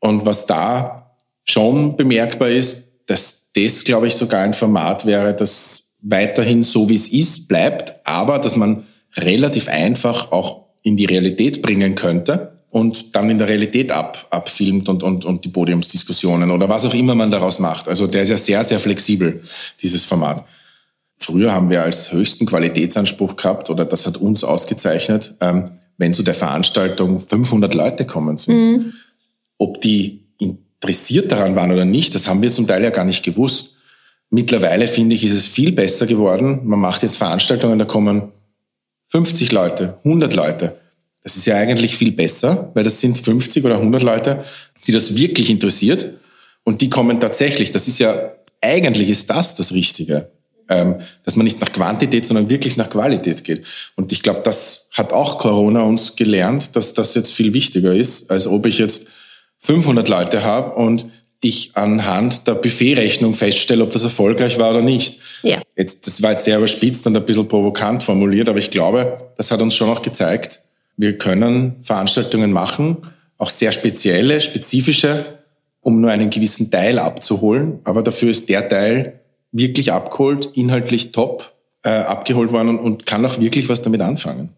Und was da schon bemerkbar ist, dass das, glaube ich, sogar ein Format wäre, das weiterhin so wie es ist bleibt, aber dass man relativ einfach auch in die Realität bringen könnte und dann in der Realität ab, abfilmt und, und, und die Podiumsdiskussionen oder was auch immer man daraus macht. Also der ist ja sehr, sehr flexibel, dieses Format. Früher haben wir als höchsten Qualitätsanspruch gehabt, oder das hat uns ausgezeichnet, ähm, wenn zu der Veranstaltung 500 Leute kommen sind. Mhm. Ob die interessiert daran waren oder nicht, das haben wir zum Teil ja gar nicht gewusst. Mittlerweile finde ich, ist es viel besser geworden. Man macht jetzt Veranstaltungen, da kommen 50 Leute, 100 Leute. Das ist ja eigentlich viel besser, weil das sind 50 oder 100 Leute, die das wirklich interessiert. Und die kommen tatsächlich. Das ist ja, eigentlich ist das das Richtige ähm, dass man nicht nach Quantität, sondern wirklich nach Qualität geht. Und ich glaube, das hat auch Corona uns gelernt, dass das jetzt viel wichtiger ist, als ob ich jetzt 500 Leute habe und ich anhand der Buffetrechnung feststelle, ob das erfolgreich war oder nicht. Ja. Jetzt, das war jetzt sehr überspitzt und ein bisschen provokant formuliert, aber ich glaube, das hat uns schon auch gezeigt, wir können Veranstaltungen machen, auch sehr spezielle, spezifische, um nur einen gewissen Teil abzuholen. Aber dafür ist der Teil wirklich abgeholt, inhaltlich top äh, abgeholt worden und kann auch wirklich was damit anfangen.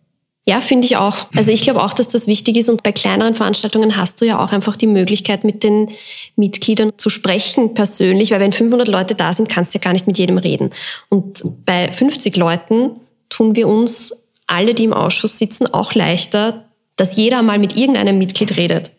Ja, finde ich auch. Also ich glaube auch, dass das wichtig ist und bei kleineren Veranstaltungen hast du ja auch einfach die Möglichkeit, mit den Mitgliedern zu sprechen persönlich, weil wenn 500 Leute da sind, kannst du ja gar nicht mit jedem reden. Und bei 50 Leuten tun wir uns alle, die im Ausschuss sitzen, auch leichter, dass jeder mal mit irgendeinem Mitglied redet.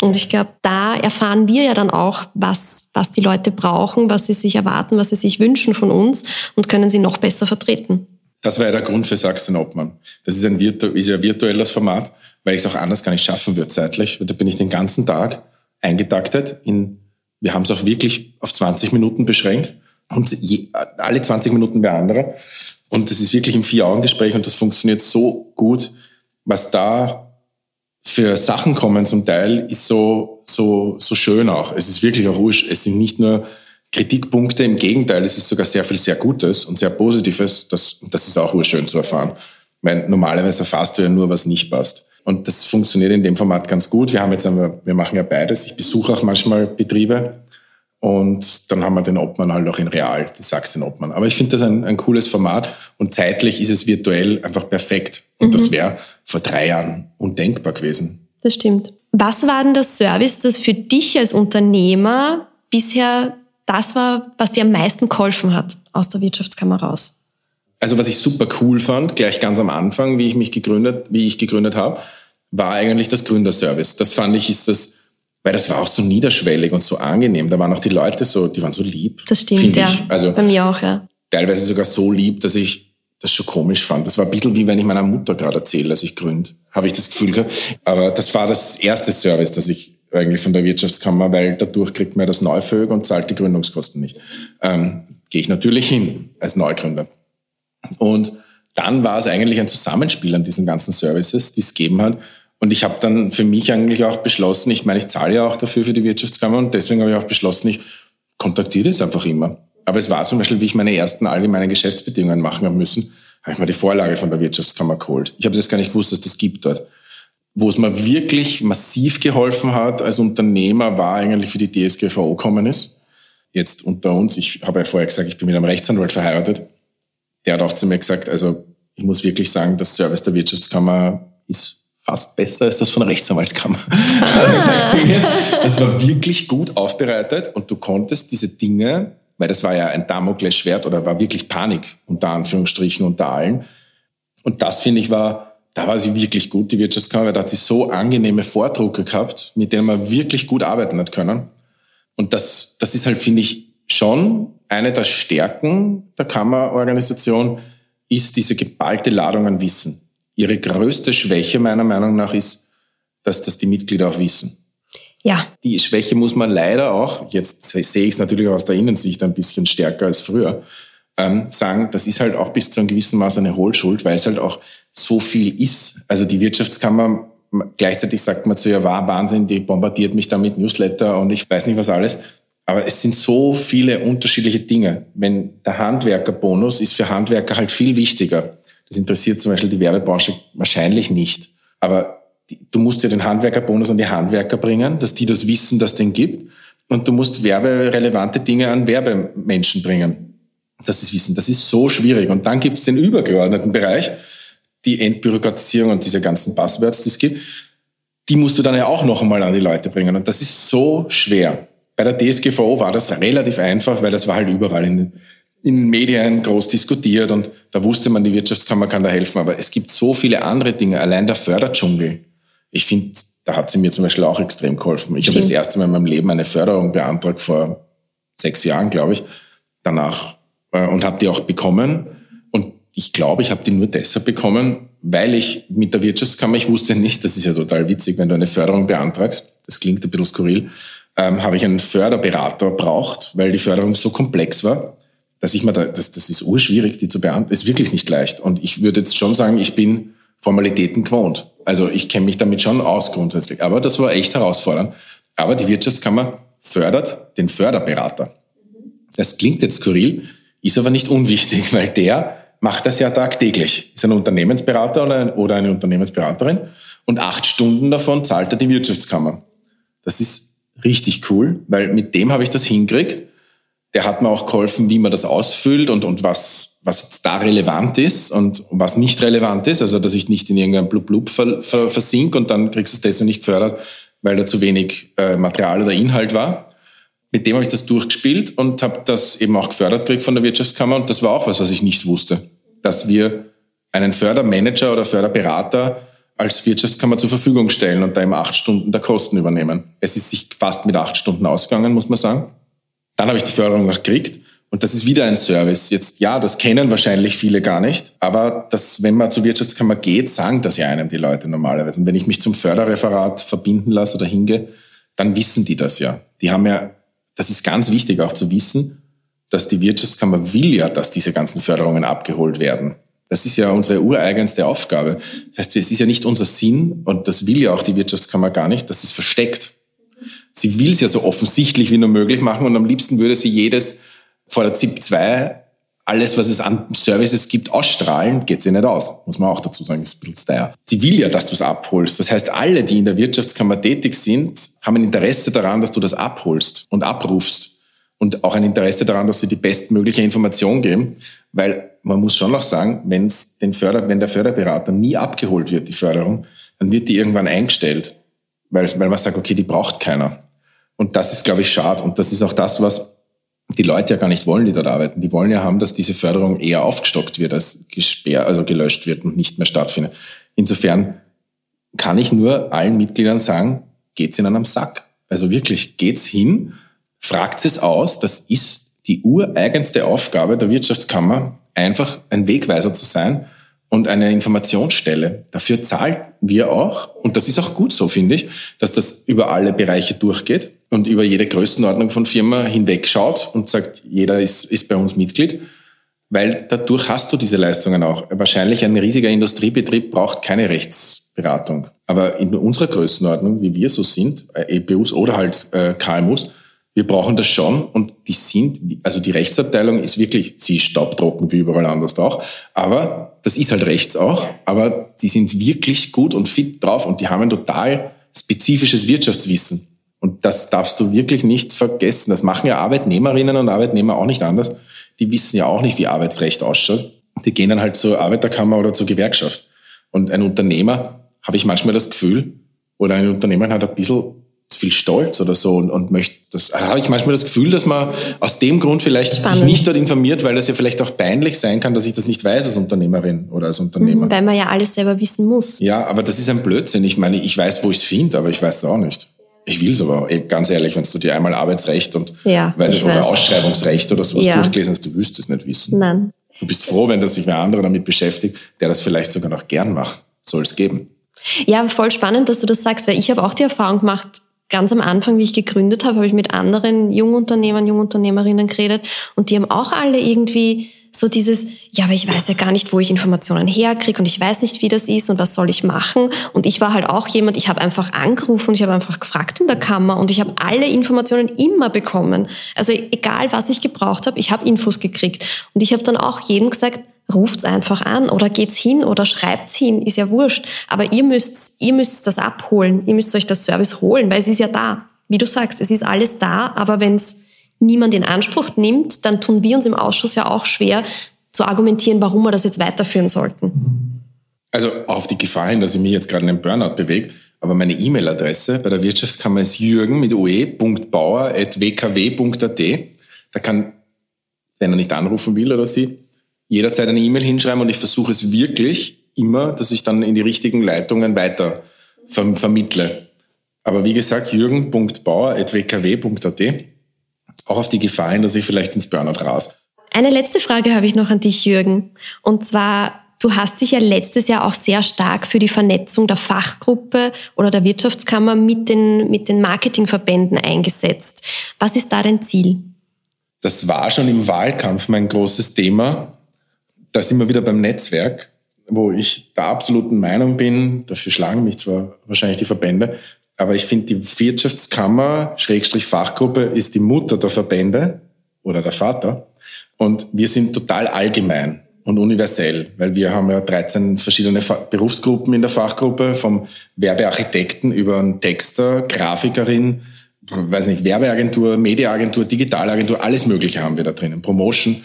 Und ich glaube, da erfahren wir ja dann auch, was, was die Leute brauchen, was sie sich erwarten, was sie sich wünschen von uns und können sie noch besser vertreten. Das war ja der Grund für Sachsen Obmann. Das ist ein, virtu ist ein virtuelles Format, weil ich es auch anders gar nicht schaffen würde zeitlich. Da bin ich den ganzen Tag eingetaktet. In, wir haben es auch wirklich auf 20 Minuten beschränkt und je, alle 20 Minuten wer andere. Und das ist wirklich ein Vier-Augen-Gespräch und das funktioniert so gut. Was da für Sachen kommen zum Teil, ist so, so, so schön auch. Es ist wirklich auch wurscht. Es sind nicht nur Kritikpunkte, im Gegenteil, es ist sogar sehr viel sehr Gutes und sehr Positives. Das, das ist auch urschön zu erfahren. Weil normalerweise erfährst du ja nur, was nicht passt. Und das funktioniert in dem Format ganz gut. Wir haben jetzt, wir machen ja beides. Ich besuche auch manchmal Betriebe und dann haben wir den Obmann halt auch in Real, die Sachsen-Obmann. Aber ich finde das ein, ein cooles Format und zeitlich ist es virtuell einfach perfekt. Und mhm. das wäre vor drei Jahren undenkbar gewesen. Das stimmt. Was war denn das Service, das für dich als Unternehmer bisher das war, was dir am meisten geholfen hat aus der Wirtschaftskammer raus? Also was ich super cool fand, gleich ganz am Anfang, wie ich mich gegründet, wie ich gegründet habe, war eigentlich das Gründerservice. Das fand ich ist das, weil das war auch so niederschwellig und so angenehm. Da waren auch die Leute so, die waren so lieb. Das stimmt, ja. Ich. Also Bei mir auch, ja. Teilweise sogar so lieb, dass ich das schon komisch fand. Das war ein bisschen wie wenn ich meiner Mutter gerade erzähle, dass ich gründ. Habe ich das Gefühl gehabt. Aber das war das erste Service, das ich eigentlich von der Wirtschaftskammer, weil dadurch kriegt man das Neufög und zahlt die Gründungskosten nicht. Ähm, Gehe ich natürlich hin als Neugründer. Und dann war es eigentlich ein Zusammenspiel an diesen ganzen Services, die es gegeben hat. Und ich habe dann für mich eigentlich auch beschlossen, ich meine, ich zahle ja auch dafür für die Wirtschaftskammer und deswegen habe ich auch beschlossen, ich kontaktiere das einfach immer. Aber es war zum Beispiel, wie ich meine ersten allgemeinen Geschäftsbedingungen machen habe müssen, habe ich mir die Vorlage von der Wirtschaftskammer geholt. Ich habe das gar nicht gewusst, dass das gibt dort. Wo es mir wirklich massiv geholfen hat als Unternehmer, war eigentlich, wie die DSGVO gekommen ist. Jetzt unter uns, ich habe ja vorher gesagt, ich bin mit einem Rechtsanwalt verheiratet. Der hat auch zu mir gesagt, also ich muss wirklich sagen, das Service der Wirtschaftskammer ist fast besser als das von der Rechtsanwaltskammer. [laughs] das war wirklich gut aufbereitet und du konntest diese Dinge weil das war ja ein Damoklesschwert oder war wirklich Panik, unter Anführungsstrichen, unter allen. Und das, finde ich, war, da war sie wirklich gut, die Wirtschaftskammer, da hat sie so angenehme Vordrucke gehabt, mit denen man wirklich gut arbeiten hat können. Und das, das ist halt, finde ich, schon eine der Stärken der Kammerorganisation, ist diese geballte Ladung an Wissen. Ihre größte Schwäche meiner Meinung nach ist, dass das die Mitglieder auch wissen. Ja. Die Schwäche muss man leider auch, jetzt sehe ich es natürlich aus der Innensicht ein bisschen stärker als früher, ähm, sagen, das ist halt auch bis zu einem gewissen Maß eine Hohlschuld, weil es halt auch so viel ist. Also die Wirtschaftskammer, gleichzeitig sagt man zu ihr, war Wahnsinn, die bombardiert mich da mit Newsletter und ich weiß nicht was alles. Aber es sind so viele unterschiedliche Dinge. Wenn der Handwerkerbonus ist für Handwerker halt viel wichtiger. Das interessiert zum Beispiel die Werbebranche wahrscheinlich nicht. Aber du musst ja den Handwerkerbonus an die Handwerker bringen, dass die das wissen, dass es den gibt. Und du musst werberelevante Dinge an Werbemenschen bringen. Das ist Wissen. Das ist so schwierig. Und dann gibt es den übergeordneten Bereich, die Entbürokratisierung und diese ganzen Passwords, die es gibt. Die musst du dann ja auch noch einmal an die Leute bringen. Und das ist so schwer. Bei der DSGVO war das relativ einfach, weil das war halt überall in den, in Medien groß diskutiert und da wusste man, die Wirtschaftskammer kann da helfen. Aber es gibt so viele andere Dinge. Allein der Förderdschungel ich finde, da hat sie mir zum Beispiel auch extrem geholfen. Ich habe das erste Mal in meinem Leben eine Förderung beantragt vor sechs Jahren, glaube ich, danach äh, und habe die auch bekommen. Und ich glaube, ich habe die nur deshalb bekommen, weil ich mit der Wirtschaftskammer, ich wusste nicht, das ist ja total witzig, wenn du eine Förderung beantragst, das klingt ein bisschen skurril, ähm, habe ich einen Förderberater braucht, weil die Förderung so komplex war, dass ich mir da, das, das ist urschwierig, die zu beantragen, ist wirklich nicht leicht. Und ich würde jetzt schon sagen, ich bin Formalitäten gewohnt. Also ich kenne mich damit schon aus grundsätzlich. Aber das war echt herausfordernd. Aber die Wirtschaftskammer fördert den Förderberater. Das klingt jetzt skurril, ist aber nicht unwichtig, [laughs] weil der macht das ja tagtäglich. Ist ein Unternehmensberater oder eine Unternehmensberaterin und acht Stunden davon zahlt er die Wirtschaftskammer. Das ist richtig cool, weil mit dem habe ich das hingekriegt. Der hat mir auch geholfen, wie man das ausfüllt und, und was, was da relevant ist und was nicht relevant ist, also dass ich nicht in irgendeinem Blub-Blub ver, ver, versink und dann kriegst du es deswegen nicht gefördert, weil da zu wenig äh, Material oder Inhalt war. Mit dem habe ich das durchgespielt und habe das eben auch gefördert gekriegt von der Wirtschaftskammer und das war auch was, was ich nicht wusste, dass wir einen Fördermanager oder Förderberater als Wirtschaftskammer zur Verfügung stellen und da eben acht Stunden der Kosten übernehmen. Es ist sich fast mit acht Stunden ausgegangen, muss man sagen. Dann habe ich die Förderung noch gekriegt und das ist wieder ein Service. Jetzt, ja, das kennen wahrscheinlich viele gar nicht, aber das, wenn man zur Wirtschaftskammer geht, sagen das ja einem die Leute normalerweise. Und wenn ich mich zum Förderreferat verbinden lasse oder hingehe, dann wissen die das ja. Die haben ja, das ist ganz wichtig auch zu wissen, dass die Wirtschaftskammer will ja, dass diese ganzen Förderungen abgeholt werden. Das ist ja unsere ureigenste Aufgabe. Das heißt, es ist ja nicht unser Sinn und das will ja auch die Wirtschaftskammer gar nicht, dass es versteckt. Sie will es ja so offensichtlich wie nur möglich machen und am liebsten würde sie jedes vor der ZIP 2 alles, was es an Services gibt, ausstrahlen, geht sie nicht aus. Muss man auch dazu sagen, ist ein bisschen steier. Sie will ja, dass du es abholst. Das heißt, alle, die in der Wirtschaftskammer tätig sind, haben ein Interesse daran, dass du das abholst und abrufst. Und auch ein Interesse daran, dass sie die bestmögliche Information geben. Weil man muss schon noch sagen, wenn's den Förder, wenn der Förderberater nie abgeholt wird, die Förderung, dann wird die irgendwann eingestellt. Weil, weil man sagt, okay, die braucht keiner. Und das ist, glaube ich, schade. Und das ist auch das, was die Leute ja gar nicht wollen, die dort arbeiten. Die wollen ja haben, dass diese Förderung eher aufgestockt wird, als gesperrt, also gelöscht wird und nicht mehr stattfindet. Insofern kann ich nur allen Mitgliedern sagen, geht's ihnen am Sack. Also wirklich, geht's hin, fragt es aus. Das ist die ureigenste Aufgabe der Wirtschaftskammer, einfach ein Wegweiser zu sein und eine Informationsstelle. Dafür zahlen wir auch, und das ist auch gut so, finde ich, dass das über alle Bereiche durchgeht und über jede Größenordnung von Firma hinweg schaut und sagt, jeder ist, ist bei uns Mitglied, weil dadurch hast du diese Leistungen auch. Wahrscheinlich ein riesiger Industriebetrieb braucht keine Rechtsberatung. Aber in unserer Größenordnung, wie wir so sind, äh, EPUs oder halt äh, KMUs, wir brauchen das schon und die sind, also die Rechtsabteilung ist wirklich, sie ist staubtrocken wie überall anders auch, aber das ist halt rechts auch, aber die sind wirklich gut und fit drauf und die haben ein total spezifisches Wirtschaftswissen. Und das darfst du wirklich nicht vergessen. Das machen ja Arbeitnehmerinnen und Arbeitnehmer auch nicht anders. Die wissen ja auch nicht, wie Arbeitsrecht ausschaut. Die gehen dann halt zur Arbeiterkammer oder zur Gewerkschaft. Und ein Unternehmer, habe ich manchmal das Gefühl, oder ein Unternehmer hat ein bisschen viel Stolz oder so und, und möchte das habe ich manchmal das Gefühl, dass man aus dem Grund vielleicht Spannend. sich nicht dort informiert, weil das ja vielleicht auch peinlich sein kann, dass ich das nicht weiß als Unternehmerin oder als Unternehmer. Weil man ja alles selber wissen muss. Ja, aber das ist ein Blödsinn. Ich meine, ich weiß, wo ich es finde, aber ich weiß es auch nicht. Ich will es aber, eh, ganz ehrlich, wenn du dir einmal Arbeitsrecht und ja, weiß, oder weiß. Ausschreibungsrecht oder sowas ja. durchgelesen hast, du wüsstest es nicht wissen. Nein. Du bist froh, wenn das sich wer andere damit beschäftigt, der das vielleicht sogar noch gern macht. Soll es geben. Ja, voll spannend, dass du das sagst, weil ich habe auch die Erfahrung gemacht, ganz am Anfang, wie ich gegründet habe, habe ich mit anderen Jungunternehmern, Jungunternehmerinnen geredet und die haben auch alle irgendwie so dieses, ja, aber ich weiß ja gar nicht, wo ich Informationen herkriege und ich weiß nicht, wie das ist und was soll ich machen. Und ich war halt auch jemand, ich habe einfach angerufen ich habe einfach gefragt in der Kammer und ich habe alle Informationen immer bekommen. Also egal, was ich gebraucht habe, ich habe Infos gekriegt. Und ich habe dann auch jedem gesagt, ruft's einfach an oder geht's hin oder schreibt's hin, ist ja wurscht. Aber ihr müsst, ihr müsst das abholen, ihr müsst euch das Service holen, weil es ist ja da. Wie du sagst, es ist alles da, aber wenn's niemand in Anspruch nimmt, dann tun wir uns im Ausschuss ja auch schwer zu argumentieren, warum wir das jetzt weiterführen sollten. Also auf die Gefahr hin, dass ich mich jetzt gerade in einem Burnout bewege, aber meine E-Mail-Adresse bei der Wirtschaftskammer ist jürgen mit ue.bauer.wkw.at. Da kann, wenn er nicht anrufen will oder sie, jederzeit eine E-Mail hinschreiben und ich versuche es wirklich immer, dass ich dann in die richtigen Leitungen weiter vermittle. Aber wie gesagt, jürgen.bauer.wkw.at auch auf die Gefahr hin, dass ich vielleicht ins Burnout ras. Eine letzte Frage habe ich noch an dich, Jürgen. Und zwar, du hast dich ja letztes Jahr auch sehr stark für die Vernetzung der Fachgruppe oder der Wirtschaftskammer mit den, mit den Marketingverbänden eingesetzt. Was ist da dein Ziel? Das war schon im Wahlkampf mein großes Thema. Da sind wir wieder beim Netzwerk, wo ich der absoluten Meinung bin, dafür schlagen mich zwar wahrscheinlich die Verbände, aber ich finde, die Wirtschaftskammer, Schrägstrich Fachgruppe, ist die Mutter der Verbände oder der Vater. Und wir sind total allgemein und universell, weil wir haben ja 13 verschiedene Berufsgruppen in der Fachgruppe, vom Werbearchitekten über einen Texter, Grafikerin, weiß nicht, Werbeagentur, Mediaagentur, Digitalagentur, alles Mögliche haben wir da drinnen, Promotion.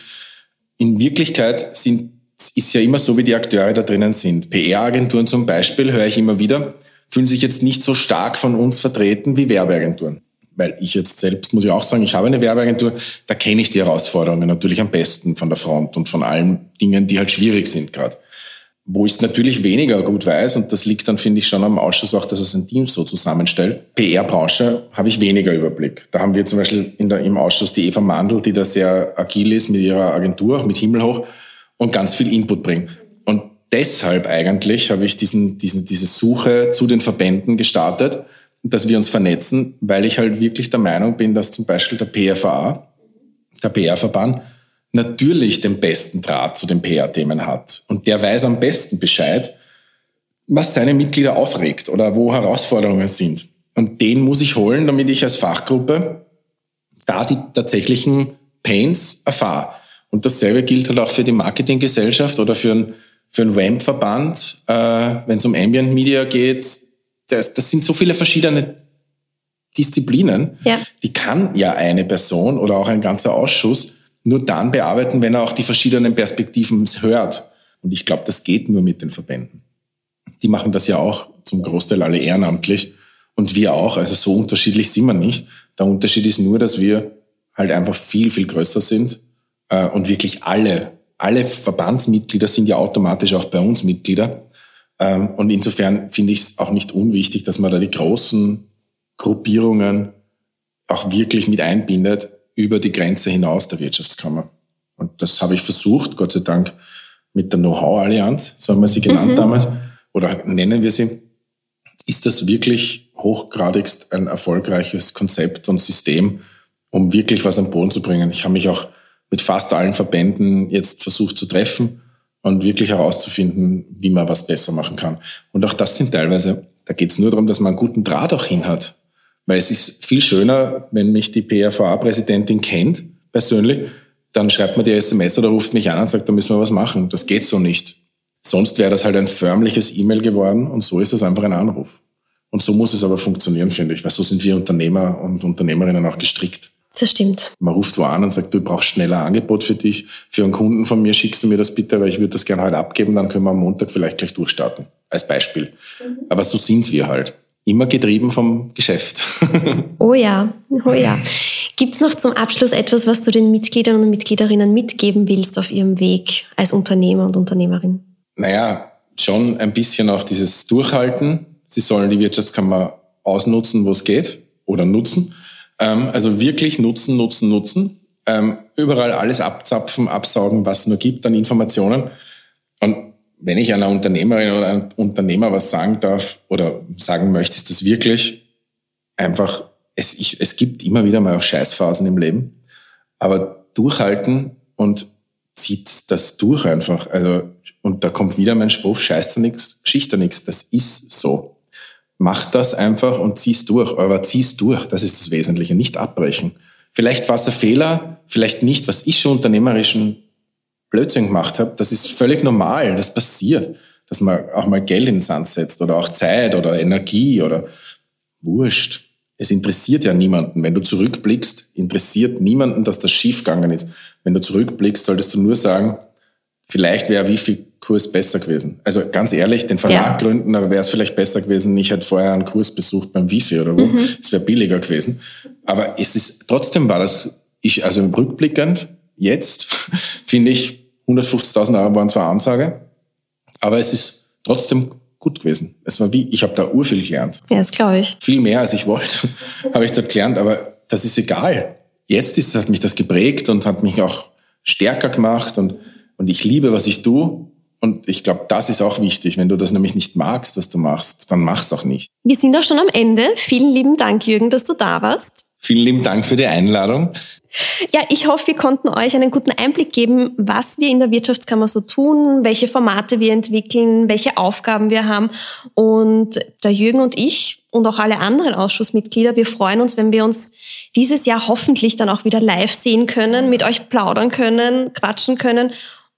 In Wirklichkeit sind, ist ja immer so, wie die Akteure da drinnen sind. PR-Agenturen zum Beispiel höre ich immer wieder, fühlen sich jetzt nicht so stark von uns vertreten wie Werbeagenturen. Weil ich jetzt selbst, muss ich auch sagen, ich habe eine Werbeagentur, da kenne ich die Herausforderungen natürlich am besten von der Front und von allen Dingen, die halt schwierig sind gerade. Wo ich es natürlich weniger gut weiß, und das liegt dann, finde ich, schon am Ausschuss auch, dass es ein Team so zusammenstellt. PR-Branche habe ich weniger Überblick. Da haben wir zum Beispiel der, im Ausschuss die Eva Mandl, die da sehr agil ist mit ihrer Agentur, mit Himmelhoch und ganz viel Input bringt. Deshalb eigentlich habe ich diesen, diesen, diese Suche zu den Verbänden gestartet, dass wir uns vernetzen, weil ich halt wirklich der Meinung bin, dass zum Beispiel der PFA, der PR-Verband, natürlich den besten Draht zu den PR-Themen hat. Und der weiß am besten Bescheid, was seine Mitglieder aufregt oder wo Herausforderungen sind. Und den muss ich holen, damit ich als Fachgruppe da die tatsächlichen Pains erfahre. Und dasselbe gilt halt auch für die Marketinggesellschaft oder für einen, für einen WAMP-Verband, äh, wenn es um Ambient Media geht. Das, das sind so viele verschiedene Disziplinen. Ja. Die kann ja eine Person oder auch ein ganzer Ausschuss nur dann bearbeiten, wenn er auch die verschiedenen Perspektiven hört. Und ich glaube, das geht nur mit den Verbänden. Die machen das ja auch zum Großteil alle ehrenamtlich und wir auch. Also so unterschiedlich sind wir nicht. Der Unterschied ist nur, dass wir halt einfach viel, viel größer sind äh, und wirklich alle, alle Verbandsmitglieder sind ja automatisch auch bei uns Mitglieder. Ähm, und insofern finde ich es auch nicht unwichtig, dass man da die großen Gruppierungen auch wirklich mit einbindet, über die Grenze hinaus der Wirtschaftskammer. Und das habe ich versucht, Gott sei Dank, mit der Know-how-Allianz, so haben wir sie genannt mhm. damals, oder nennen wir sie, ist das wirklich hochgradigst ein erfolgreiches Konzept und System, um wirklich was am Boden zu bringen. Ich habe mich auch mit fast allen Verbänden jetzt versucht zu treffen und wirklich herauszufinden, wie man was besser machen kann. Und auch das sind teilweise, da geht es nur darum, dass man einen guten Draht auch hin hat. Weil es ist viel schöner, wenn mich die PRVA-Präsidentin kennt, persönlich, dann schreibt mir die SMS oder ruft mich an und sagt, da müssen wir was machen. Das geht so nicht. Sonst wäre das halt ein förmliches E-Mail geworden und so ist es einfach ein Anruf. Und so muss es aber funktionieren, finde ich, weil so sind wir Unternehmer und Unternehmerinnen auch gestrickt. Das stimmt. Man ruft wo an und sagt, du brauchst schneller Angebot für dich. Für einen Kunden von mir schickst du mir das bitte, weil ich würde das gerne heute abgeben, dann können wir am Montag vielleicht gleich durchstarten. Als Beispiel. Mhm. Aber so sind wir halt immer getrieben vom Geschäft. [laughs] oh ja, oh ja. Gibt es noch zum Abschluss etwas, was du den Mitgliedern und Mitgliederinnen mitgeben willst auf ihrem Weg als Unternehmer und Unternehmerin? Naja, schon ein bisschen auch dieses Durchhalten. Sie sollen die Wirtschaftskammer ausnutzen, wo es geht oder nutzen. Ähm, also wirklich nutzen, nutzen, nutzen. Ähm, überall alles abzapfen, absaugen, was nur gibt an Informationen. Und wenn ich einer Unternehmerin oder einem Unternehmer was sagen darf oder sagen möchte, ist das wirklich einfach, es, ich, es gibt immer wieder mal auch Scheißphasen im Leben, aber durchhalten und zieht das durch einfach. Also, und da kommt wieder mein Spruch, scheiß da nichts, Geschichte nichts. Das ist so. Mach das einfach und zieh's durch, aber zieh's durch. Das ist das Wesentliche. Nicht abbrechen. Vielleicht war es ein Fehler, vielleicht nicht. Was ich schon unternehmerischen Blödsinn gemacht habe, das ist völlig normal, das passiert, dass man auch mal Geld in den Sand setzt oder auch Zeit oder Energie oder wurscht. Es interessiert ja niemanden. Wenn du zurückblickst, interessiert niemanden, dass das schiefgegangen ist. Wenn du zurückblickst, solltest du nur sagen, vielleicht wäre Wifi-Kurs besser gewesen. Also ganz ehrlich, den Verlag ja. gründen, aber wäre es vielleicht besser gewesen, ich hätte vorher einen Kurs besucht beim Wifi oder wo. Mhm. Es wäre billiger gewesen. Aber es ist, trotzdem war das, ich, also rückblickend, jetzt, [laughs] finde ich, 150.000 Euro waren zwar Ansage, aber es ist trotzdem gut gewesen. Es war wie, ich habe da urviel gelernt. Ja, das glaube ich. Viel mehr als ich wollte, [laughs] habe ich dort gelernt, aber das ist egal. Jetzt ist, hat mich das geprägt und hat mich auch stärker gemacht und, und ich liebe, was ich tue. Und ich glaube, das ist auch wichtig. Wenn du das nämlich nicht magst, was du machst, dann mach's auch nicht. Wir sind auch schon am Ende. Vielen lieben Dank, Jürgen, dass du da warst. Vielen lieben Dank für die Einladung. Ja, ich hoffe, wir konnten euch einen guten Einblick geben, was wir in der Wirtschaftskammer so tun, welche Formate wir entwickeln, welche Aufgaben wir haben. Und der Jürgen und ich und auch alle anderen Ausschussmitglieder, wir freuen uns, wenn wir uns dieses Jahr hoffentlich dann auch wieder live sehen können, mit euch plaudern können, quatschen können.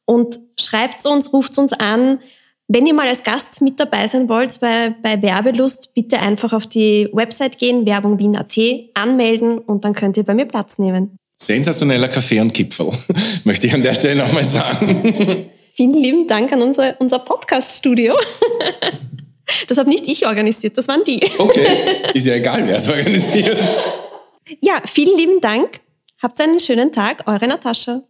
Und schreibt uns, ruft uns an, wenn ihr mal als Gast mit dabei sein wollt bei, bei Werbelust, bitte einfach auf die Website gehen, werbungwien.at, anmelden und dann könnt ihr bei mir Platz nehmen. Sensationeller Kaffee und Kipfel, [laughs] möchte ich an der Stelle nochmal sagen. [laughs] Vielen lieben Dank an unsere, unser Podcast-Studio. [laughs] Das habe nicht ich organisiert, das waren die. Okay, ist ja egal, wer es organisiert. Ja, vielen lieben Dank. Habt einen schönen Tag, eure Natascha.